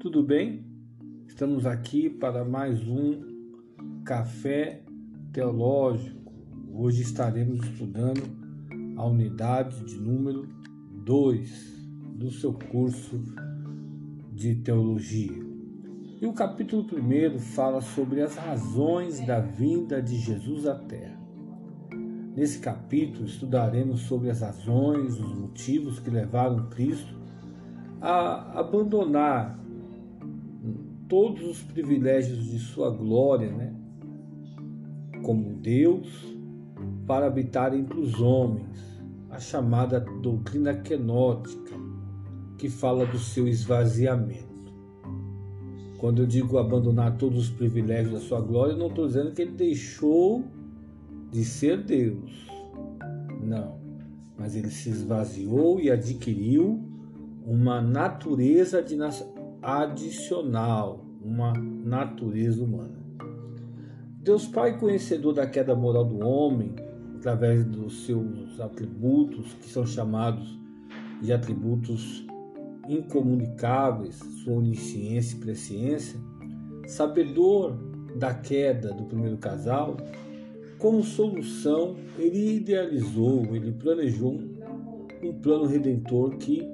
Tudo bem? Estamos aqui para mais um café teológico. Hoje estaremos estudando a unidade de número 2 do seu curso de teologia. E o capítulo 1 fala sobre as razões da vinda de Jesus à Terra. Nesse capítulo estudaremos sobre as razões, os motivos que levaram Cristo a abandonar todos os privilégios de sua glória, né? como Deus, para habitar entre os homens, a chamada doutrina quenótica, que fala do seu esvaziamento. Quando eu digo abandonar todos os privilégios da sua glória, não estou dizendo que ele deixou de ser Deus. Não. Mas ele se esvaziou e adquiriu uma natureza adicional, uma natureza humana. Deus Pai, conhecedor da queda moral do homem, através dos seus atributos, que são chamados de atributos incomunicáveis, sua onisciência e presciência, sabedor da queda do primeiro casal, como solução, ele idealizou, ele planejou um plano redentor que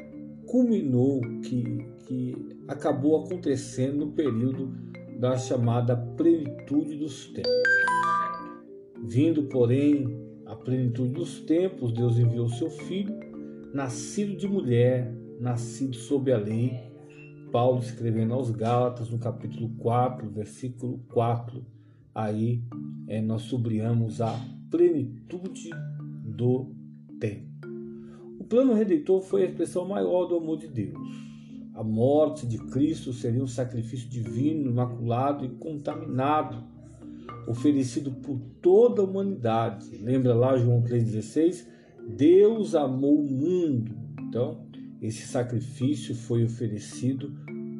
culminou, que, que acabou acontecendo no período da chamada plenitude dos tempos. Vindo, porém, a plenitude dos tempos, Deus enviou seu filho, nascido de mulher, nascido sob a lei. Paulo escrevendo aos Gálatas, no capítulo 4, versículo 4, aí é, nós sublinhamos a plenitude do tempo. O plano redentor foi a expressão maior do amor de Deus a morte de Cristo seria um sacrifício divino, imaculado e contaminado, oferecido por toda a humanidade. Lembra lá João 3,16? Deus amou o mundo. Então, esse sacrifício foi oferecido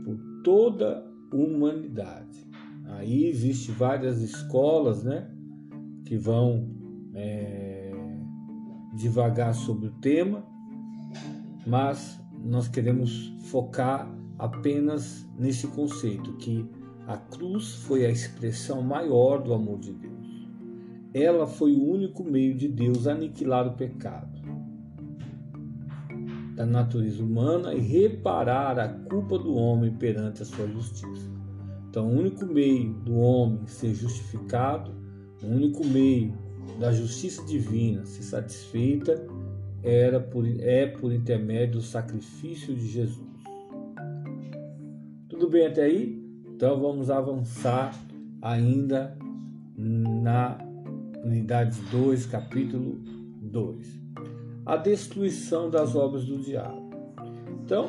por toda a humanidade. Aí existe várias escolas, né, que vão é, devagar sobre o tema, mas nós queremos focar apenas nesse conceito que a cruz foi a expressão maior do amor de Deus. Ela foi o único meio de Deus aniquilar o pecado da natureza humana e reparar a culpa do homem perante a sua justiça. Então, o único meio do homem ser justificado, o único meio da justiça divina ser satisfeita era por, é por intermédio do sacrifício de Jesus. Tudo bem até aí? Então vamos avançar ainda na unidade 2, capítulo 2. A destruição das obras do diabo. Então,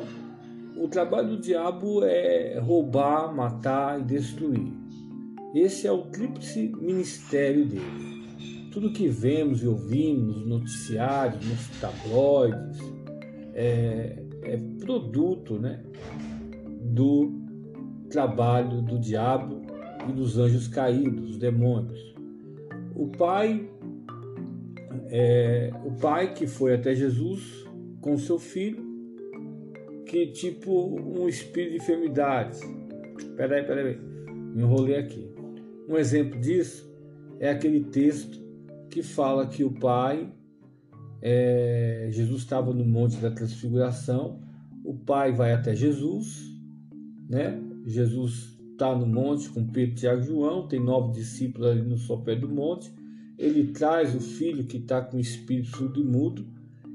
o trabalho do diabo é roubar, matar e destruir. Esse é o tríplice ministério dele tudo que vemos e ouvimos nos noticiários, nos tabloides, é, é produto né, do trabalho do diabo e dos anjos caídos, os demônios. O pai, é, o pai que foi até Jesus com seu filho, que tipo um espírito de enfermidade. Peraí, peraí, me enrolei aqui. Um exemplo disso é aquele texto que fala que o Pai, é, Jesus estava no Monte da Transfiguração, o Pai vai até Jesus, né? Jesus está no monte com Pedro, Tiago e João, tem nove discípulos ali no sopé do monte. Ele traz o filho que está com o espírito surdo e mudo.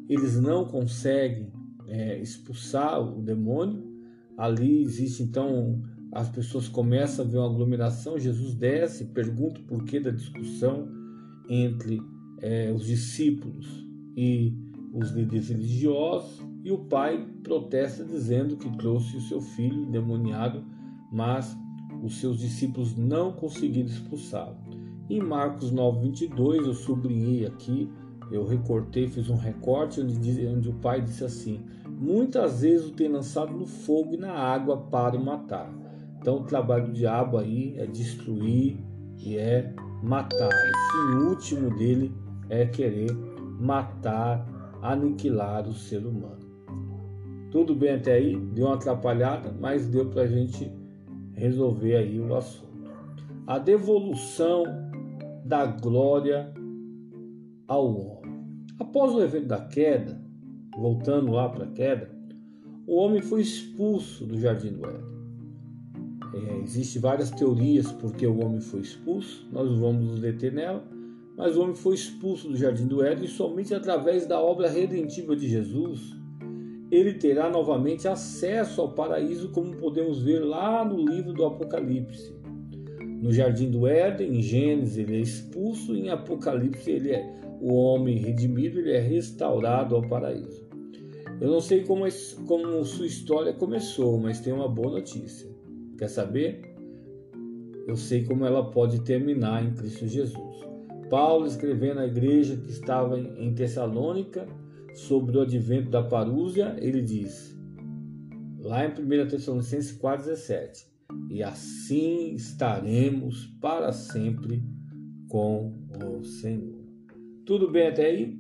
Eles não conseguem é, expulsar o demônio. Ali existe então, as pessoas começam a ver uma aglomeração. Jesus desce, pergunta o porquê da discussão entre é, os discípulos e os líderes religiosos, e o pai protesta dizendo que trouxe o seu filho endemoniado, mas os seus discípulos não conseguiram expulsá-lo. Em Marcos 9, 22, eu sublinhei aqui, eu recortei, fiz um recorte onde, diz, onde o pai disse assim: muitas vezes o tem lançado no fogo e na água para o matar. Então o trabalho do diabo aí é destruir e é matar. O fim último dele é querer matar, aniquilar o ser humano. Tudo bem até aí? Deu uma atrapalhada, mas deu para a gente resolver aí o assunto. A devolução da glória ao homem. Após o evento da queda, voltando lá para a queda, o homem foi expulso do jardim do Éden. É, Existem várias teorias porque o homem foi expulso, nós vamos nos deter nela, mas o homem foi expulso do jardim do Éden e somente através da obra redentiva de Jesus ele terá novamente acesso ao paraíso, como podemos ver lá no livro do Apocalipse. No jardim do Éden, em Gênesis, ele é expulso, em Apocalipse, ele é o homem redimido, ele é restaurado ao paraíso. Eu não sei como, como sua história começou, mas tem uma boa notícia. Quer saber? Eu sei como ela pode terminar em Cristo Jesus. Paulo, escrevendo à igreja que estava em Tessalônica sobre o advento da parúzia, ele diz, lá em 1 Tessalonicenses 4,17: E assim estaremos para sempre com o Senhor. Tudo bem até aí?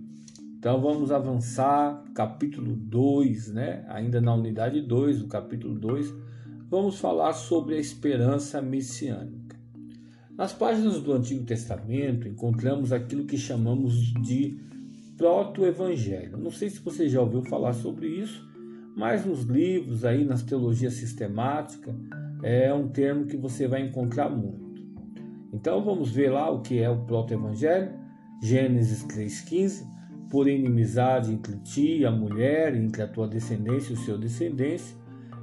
Então vamos avançar, capítulo 2, né? Ainda na unidade 2, o capítulo 2, vamos falar sobre a esperança messiânica. Nas páginas do Antigo Testamento encontramos aquilo que chamamos de proto-evangelho. Não sei se você já ouviu falar sobre isso, mas nos livros aí, nas teologias sistemáticas, é um termo que você vai encontrar muito. Então vamos ver lá o que é o proto-evangelho. Gênesis 3,15: Por inimizade entre ti e a mulher, entre a tua descendência e o seu descendência,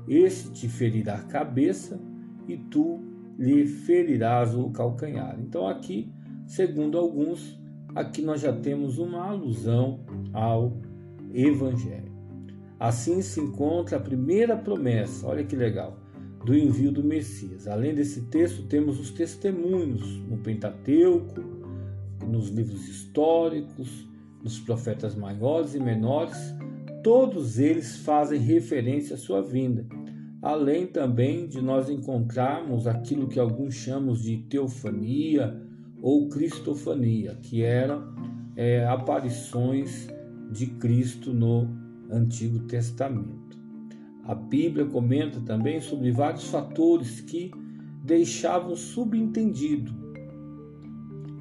este te ferirá a cabeça e tu lhe ferirás o calcanhar. Então, aqui, segundo alguns, aqui nós já temos uma alusão ao Evangelho. Assim se encontra a primeira promessa, olha que legal, do envio do Messias. Além desse texto, temos os testemunhos no Pentateuco, nos livros históricos, nos profetas maiores e menores, todos eles fazem referência à sua vinda, além também de nós encontrarmos aquilo que alguns chamam de teofania ou cristofania, que eram é, aparições de Cristo no Antigo Testamento. A Bíblia comenta também sobre vários fatores que deixavam subentendido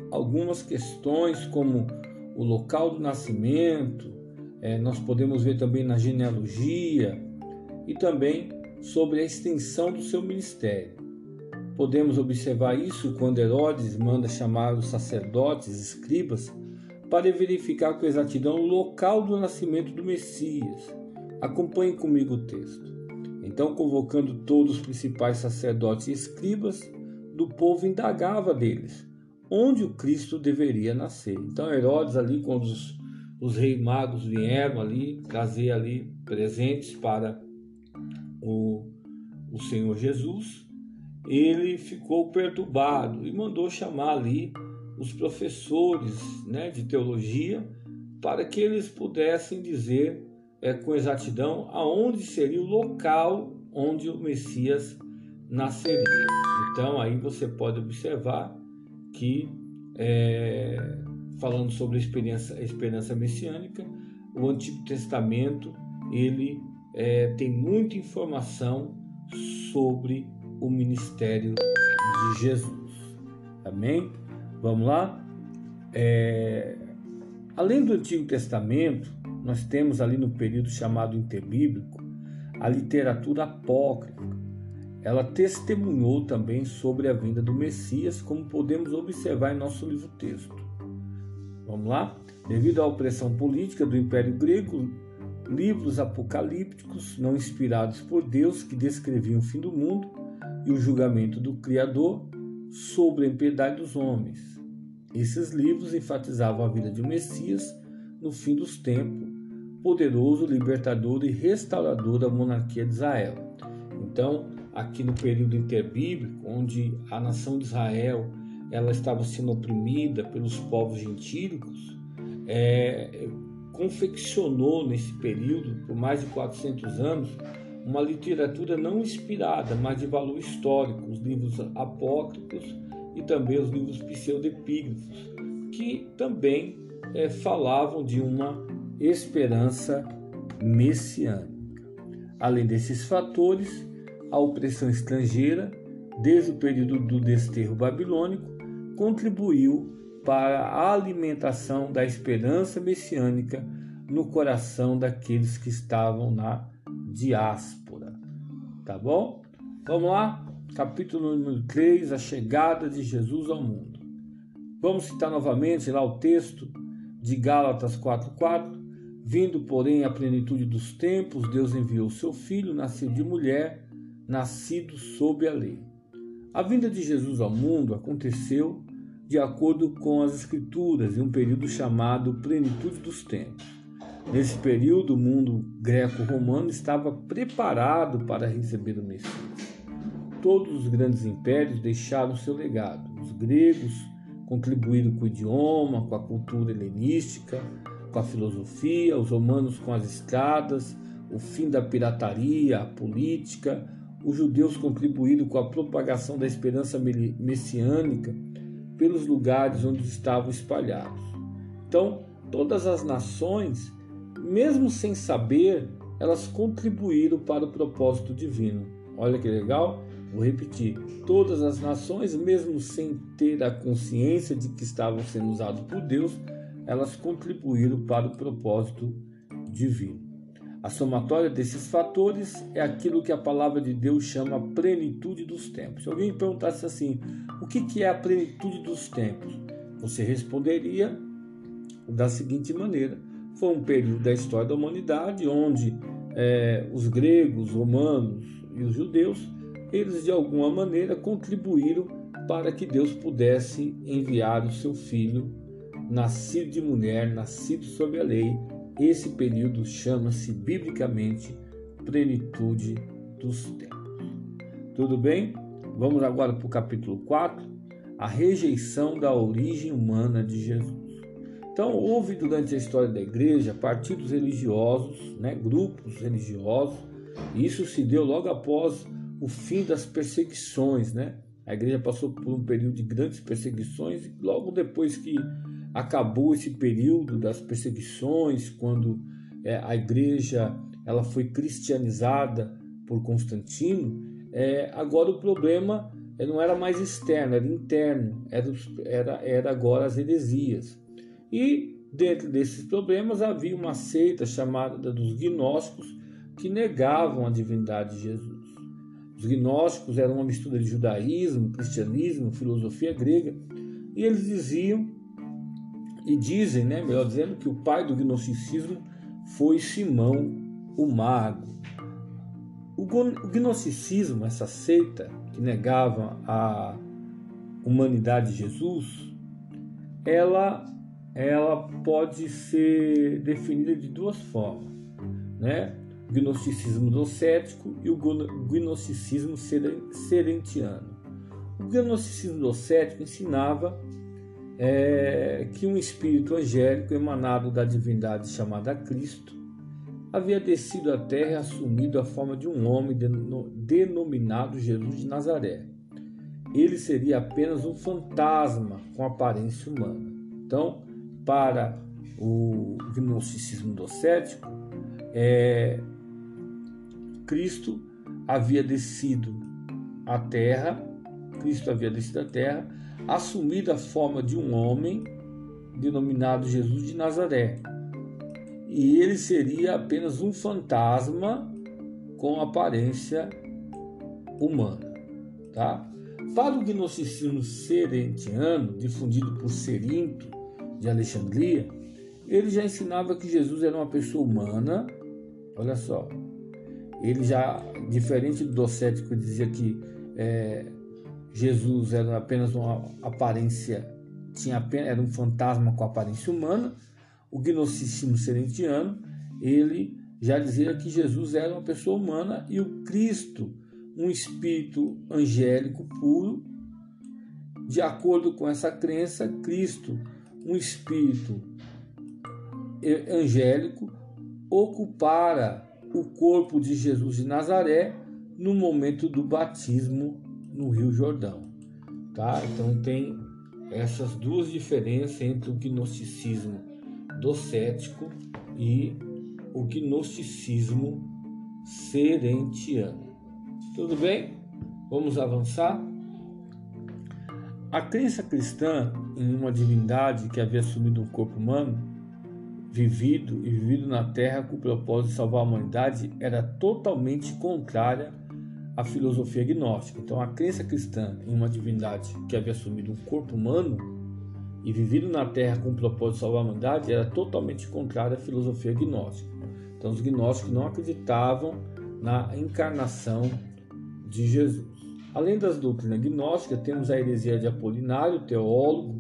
algumas questões como o local do nascimento, é, nós podemos ver também na genealogia e também sobre a extensão do seu ministério. Podemos observar isso quando Herodes manda chamar os sacerdotes, escribas, para verificar com exatidão o local do nascimento do Messias. Acompanhe comigo o texto. Então, convocando todos os principais sacerdotes e escribas do povo, indagava deles onde o Cristo deveria nascer. Então Herodes ali, quando os, os reis magos vieram ali trazer ali presentes para o, o Senhor Jesus, ele ficou perturbado e mandou chamar ali os professores né, de teologia para que eles pudessem dizer é, com exatidão aonde seria o local onde o Messias nasceria. Então aí você pode observar que, é, falando sobre a experiência, a esperança messiânica, o Antigo Testamento ele é, tem muita informação sobre o ministério de Jesus. Amém? Vamos lá? É, além do Antigo Testamento, nós temos ali no período chamado interbíblico a literatura apócrifa, ela testemunhou também sobre a vinda do Messias, como podemos observar em nosso livro-texto. Vamos lá? Devido à opressão política do Império Grego, livros apocalípticos não inspirados por Deus que descreviam o fim do mundo e o julgamento do Criador sobre a impiedade dos homens. Esses livros enfatizavam a vida de Messias no fim dos tempos, poderoso, libertador e restaurador da monarquia de Israel. Então, aqui no período interbíblico, onde a nação de Israel ela estava sendo oprimida pelos povos gentílicos, é, confeccionou nesse período, por mais de 400 anos, uma literatura não inspirada, mas de valor histórico, os livros apócrifos e também os livros pseudepígrafos, que também é, falavam de uma esperança messiânica. Além desses fatores, a opressão estrangeira, desde o período do desterro babilônico, contribuiu para a alimentação da esperança messiânica no coração daqueles que estavam na diáspora. Tá bom? Vamos lá? Capítulo número 3, a chegada de Jesus ao mundo. Vamos citar novamente lá o texto de Gálatas 4:4. Vindo, porém, à plenitude dos tempos, Deus enviou seu filho, nascido de mulher, nascido sob a lei. A vinda de Jesus ao mundo aconteceu de acordo com as Escrituras em um período chamado plenitude dos tempos. Nesse período, o mundo greco-romano estava preparado para receber o Messias. Todos os grandes impérios deixaram seu legado. Os gregos contribuíram com o idioma, com a cultura helenística, com a filosofia, os romanos com as estradas, o fim da pirataria, a política, os judeus contribuíram com a propagação da esperança messiânica pelos lugares onde estavam espalhados. Então, todas as nações, mesmo sem saber, elas contribuíram para o propósito divino. Olha que legal? Vou repetir: todas as nações, mesmo sem ter a consciência de que estavam sendo usados por Deus, elas contribuíram para o propósito divino. A somatória desses fatores é aquilo que a palavra de Deus chama plenitude dos tempos. Se alguém perguntasse assim, o que é a plenitude dos tempos? Você responderia da seguinte maneira: foi um período da história da humanidade onde é, os gregos, romanos e os judeus, eles de alguma maneira contribuíram para que Deus pudesse enviar o seu filho, nascido de mulher, nascido sob a lei, esse período chama-se biblicamente plenitude dos tempos. Tudo bem? Vamos agora para o capítulo 4, a rejeição da origem humana de Jesus. Então, houve durante a história da igreja partidos religiosos, né, grupos religiosos, e isso se deu logo após o fim das perseguições. Né? A igreja passou por um período de grandes perseguições, e logo depois que acabou esse período das perseguições, quando é, a igreja ela foi cristianizada por Constantino, é, agora o problema é, não era mais externo, era interno, era, era, era agora as heresias. E dentro desses problemas havia uma seita chamada dos gnósticos que negavam a divindade de Jesus. Os gnósticos eram uma mistura de judaísmo, cristianismo, filosofia grega, e eles diziam e dizem, né, melhor dizendo, que o pai do gnosticismo foi Simão o Mago. O gnosticismo, essa seita que negava a humanidade de Jesus, ela, ela pode ser definida de duas formas, né? O gnosticismo docético e o gnosticismo serentiano. O gnosticismo docético ensinava é, que um espírito angélico emanado da divindade chamada Cristo havia descido à terra e assumido a forma de um homem denominado Jesus de Nazaré. Ele seria apenas um fantasma com aparência humana. Então, para o gnosticismo docético, é, Cristo havia descido à terra, Cristo havia descido à terra assumido a forma de um homem denominado Jesus de Nazaré. E ele seria apenas um fantasma com aparência humana, tá? Para o gnosticismo serentiano, difundido por Serinto de Alexandria, ele já ensinava que Jesus era uma pessoa humana. Olha só, ele já, diferente do docético, dizia que é, Jesus era apenas uma aparência, tinha apenas, era um fantasma com aparência humana. O gnosticismo serentiano, ele já dizia que Jesus era uma pessoa humana e o Cristo, um espírito angélico puro. De acordo com essa crença, Cristo, um espírito angélico ocupara o corpo de Jesus de Nazaré no momento do batismo no Rio Jordão. Tá? Então tem essas duas diferenças entre o gnosticismo docético e o gnosticismo serentiano. Tudo bem? Vamos avançar? A crença cristã em uma divindade que havia assumido um corpo humano, vivido e vivido na terra com o propósito de salvar a humanidade, era totalmente contrária à filosofia gnóstica. Então, a crença cristã em uma divindade que havia assumido um corpo humano e vivido na terra com o propósito de salvar a humanidade era totalmente contrária à filosofia gnóstica. Então, os gnósticos não acreditavam na encarnação de Jesus. Além das doutrinas gnósticas, temos a heresia de Apolinário, teólogo,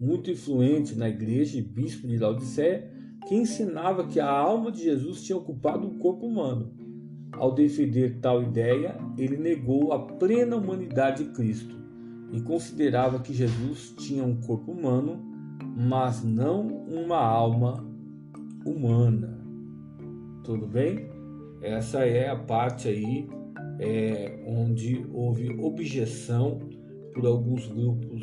muito influente na igreja e bispo de Laodiceia, que ensinava que a alma de Jesus tinha ocupado o corpo humano. Ao defender tal ideia, ele negou a plena humanidade de Cristo e considerava que Jesus tinha um corpo humano, mas não uma alma humana. Tudo bem? Essa é a parte aí é, onde houve objeção por alguns grupos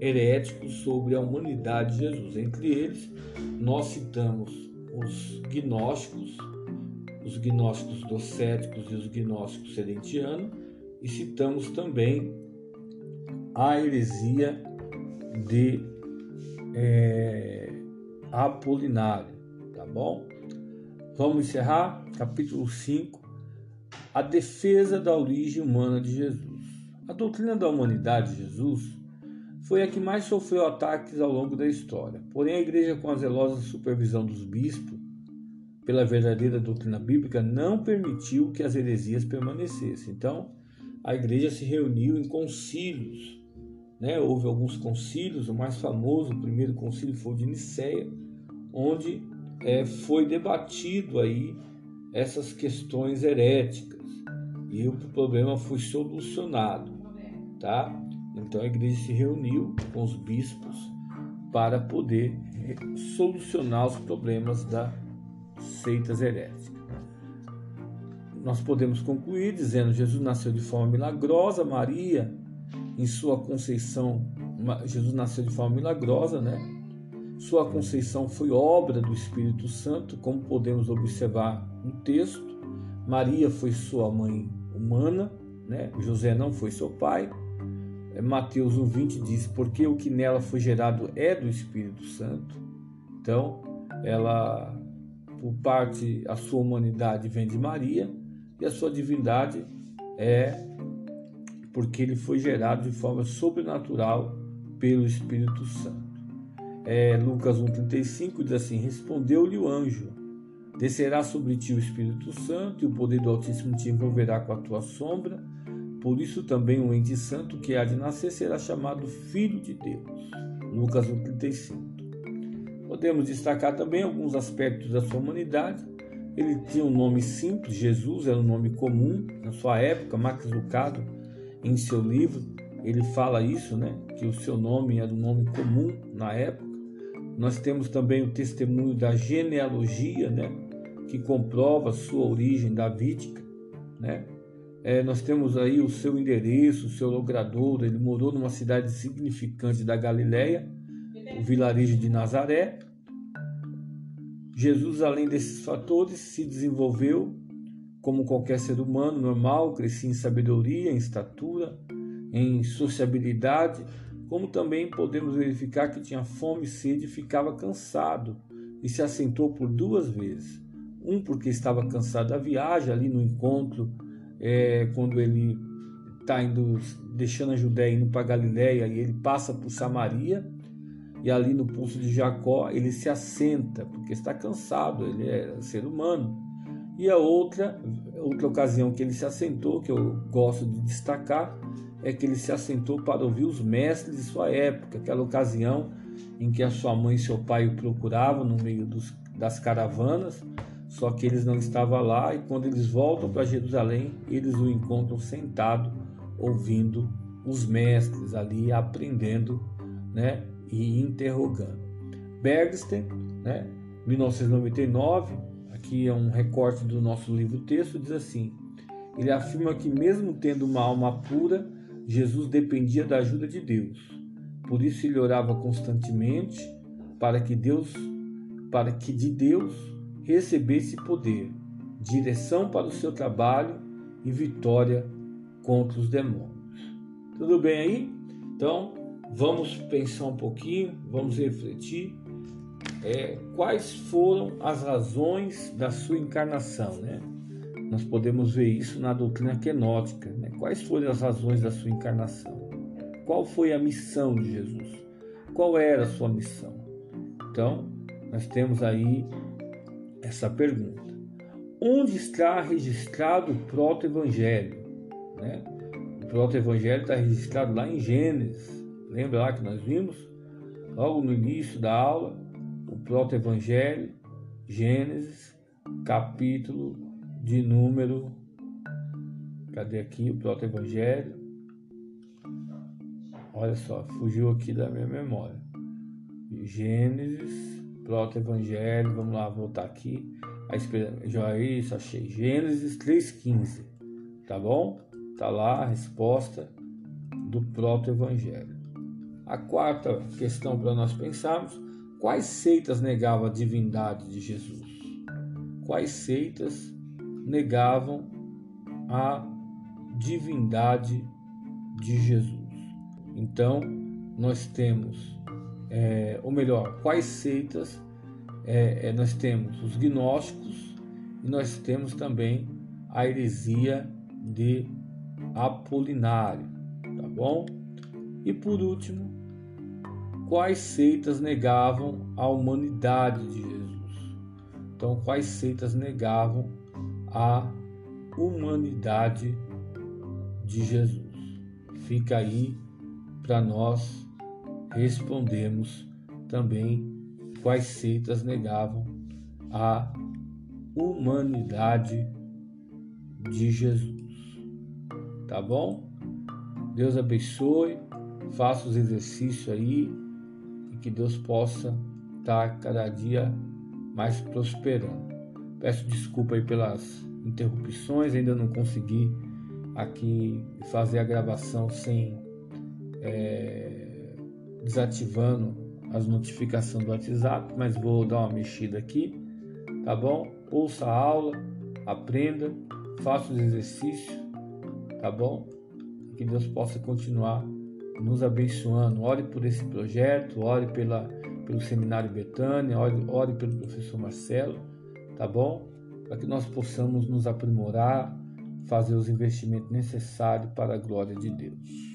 heréticos sobre a humanidade de Jesus. Entre eles, nós citamos os gnósticos, os gnósticos docéticos e os gnósticos serentianos, e citamos também a heresia de é, Apolinário, tá bom? Vamos encerrar capítulo 5 a defesa da origem humana de Jesus. A doutrina da humanidade de Jesus foi a que mais sofreu ataques ao longo da história. Porém, a igreja, com a zelosa supervisão dos bispos, pela verdadeira doutrina bíblica, não permitiu que as heresias permanecessem. Então, a igreja se reuniu em concílios. Né? Houve alguns concílios, o mais famoso, o primeiro concílio foi o de Nicéia, onde é, foi debatido aí essas questões heréticas e o problema foi solucionado, tá? Então a igreja se reuniu com os bispos para poder solucionar os problemas das seitas heréticas. Nós podemos concluir dizendo Jesus nasceu de forma milagrosa, Maria em sua conceição, Jesus nasceu de forma milagrosa, né? Sua conceição foi obra do Espírito Santo, como podemos observar no texto. Maria foi sua mãe humana, né? José não foi seu pai. É, Mateus 1,20 diz: Porque o que nela foi gerado é do Espírito Santo. Então, ela, por parte, a sua humanidade vem de Maria e a sua divindade é porque ele foi gerado de forma sobrenatural pelo Espírito Santo. É, Lucas 1,35 diz assim: Respondeu-lhe o anjo Descerá sobre ti o Espírito Santo, e o poder do Altíssimo te envolverá com a tua sombra. Por isso também o ente santo que há de nascer será chamado Filho de Deus. Lucas 1,35. Podemos destacar também alguns aspectos da sua humanidade. Ele tinha um nome simples, Jesus era um nome comum na sua época. Max Lucado, em seu livro, ele fala isso, né? Que o seu nome era um nome comum na época. Nós temos também o testemunho da genealogia, né? que comprova sua origem davídica, né? É, nós temos aí o seu endereço, o seu logradouro, ele morou numa cidade significante da Galileia, o vilarejo de Nazaré. Jesus, além desses fatores, se desenvolveu como qualquer ser humano normal, crescia em sabedoria, em estatura, em sociabilidade, como também podemos verificar que tinha fome e sede e ficava cansado e se assentou por duas vezes. Um porque estava cansado da viagem, ali no encontro, é, quando ele está indo, deixando a Judéia indo para Galiléia e ele passa por Samaria e ali no pulso de Jacó ele se assenta porque está cansado, ele é ser humano. E a outra, outra ocasião que ele se assentou, que eu gosto de destacar, é que ele se assentou para ouvir os mestres de sua época, aquela ocasião em que a sua mãe e seu pai o procuravam no meio dos, das caravanas só que eles não estavam lá e quando eles voltam para Jerusalém, eles o encontram sentado, ouvindo os mestres ali, aprendendo né, e interrogando. Bergsten, né, 1999, aqui é um recorte do nosso livro texto, diz assim: ele afirma que mesmo tendo uma alma pura, Jesus dependia da ajuda de Deus. Por isso ele orava constantemente para que Deus, para que de Deus recebesse poder, direção para o seu trabalho e vitória contra os demônios. Tudo bem aí? Então, vamos pensar um pouquinho, vamos refletir é, quais foram as razões da sua encarnação, né? Nós podemos ver isso na doutrina quenótica. Né? Quais foram as razões da sua encarnação? Qual foi a missão de Jesus? Qual era a sua missão? Então, nós temos aí essa pergunta. Onde está registrado o proto-evangelho? Né? O proto-evangelho está registrado lá em Gênesis. Lembra lá que nós vimos? Logo no início da aula, o proto-evangelho, Gênesis, capítulo de número. Cadê aqui o proto-evangelho? Olha só, fugiu aqui da minha memória. Gênesis, proto-evangelho, vamos lá, voltar aqui. Já isso, achei. Gênesis 3,15. Tá bom? Tá lá a resposta do proto-evangelho. A quarta questão para nós pensarmos: quais seitas negavam a divindade de Jesus? Quais seitas negavam a divindade de Jesus. Então, nós temos, é, ou melhor, quais seitas é, é, nós temos? Os gnósticos e nós temos também a heresia de Apolinário, tá bom? E por último, quais seitas negavam a humanidade de Jesus? Então, quais seitas negavam a humanidade de Jesus. Fica aí para nós respondermos também quais seitas negavam a humanidade de Jesus. Tá bom? Deus abençoe, faça os exercícios aí que Deus possa estar cada dia mais prosperando. Peço desculpa aí pelas interrupções, ainda não consegui aqui fazer a gravação sem é, desativando as notificações do WhatsApp, mas vou dar uma mexida aqui, tá bom? Ouça a aula, aprenda, faça os exercícios, tá bom? Que Deus possa continuar nos abençoando. Ore por esse projeto, ore pela, pelo Seminário Betânia, ore, ore pelo professor Marcelo, tá bom? para que nós possamos nos aprimorar, fazer os investimentos necessários para a glória de Deus.